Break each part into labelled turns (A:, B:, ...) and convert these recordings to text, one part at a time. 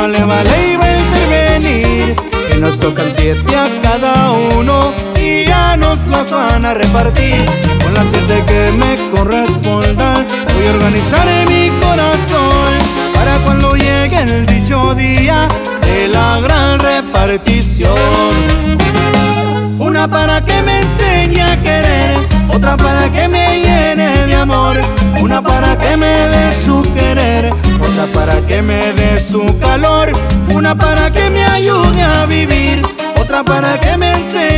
A: no le vale va a intervenir. Que nos tocan siete a cada uno repartir. Con las siete que me correspondan, voy a organizar en mi corazón para cuando llegue el dicho día de la gran repartición. Una para que me enseñe a querer, otra para que me llene de amor, una para que me dé su querer, otra para que me dé su calor, una para que me ayude a vivir, otra para que me enseñe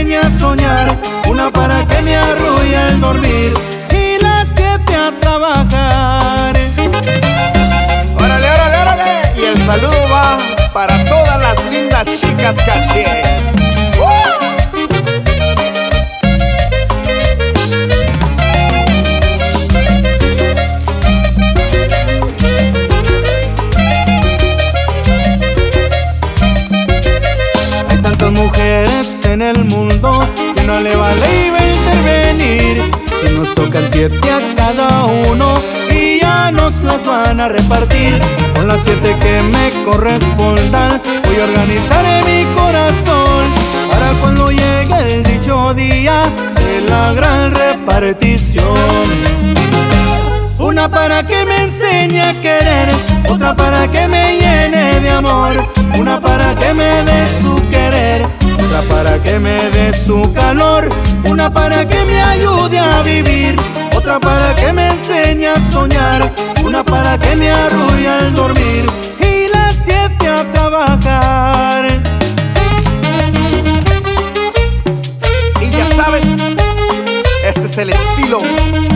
B: Órale, órale, órale, y el saludo va para todas las lindas chicas caché.
A: mujeres en el mundo que no le vale intervenir. Que nos tocan siete a cada uno van a repartir. Con las siete que me correspondan, voy a organizar mi corazón para cuando llegue el dicho día de la gran repartición. Una para que me enseñe a querer, otra para que me llene de amor, una para que me dé su querer, otra para que me dé su calor, una para que me ayude a vivir, otra para que me enseñe a soñar, para que me arrulle al dormir y las siete a trabajar.
B: Y ya sabes, este es el estilo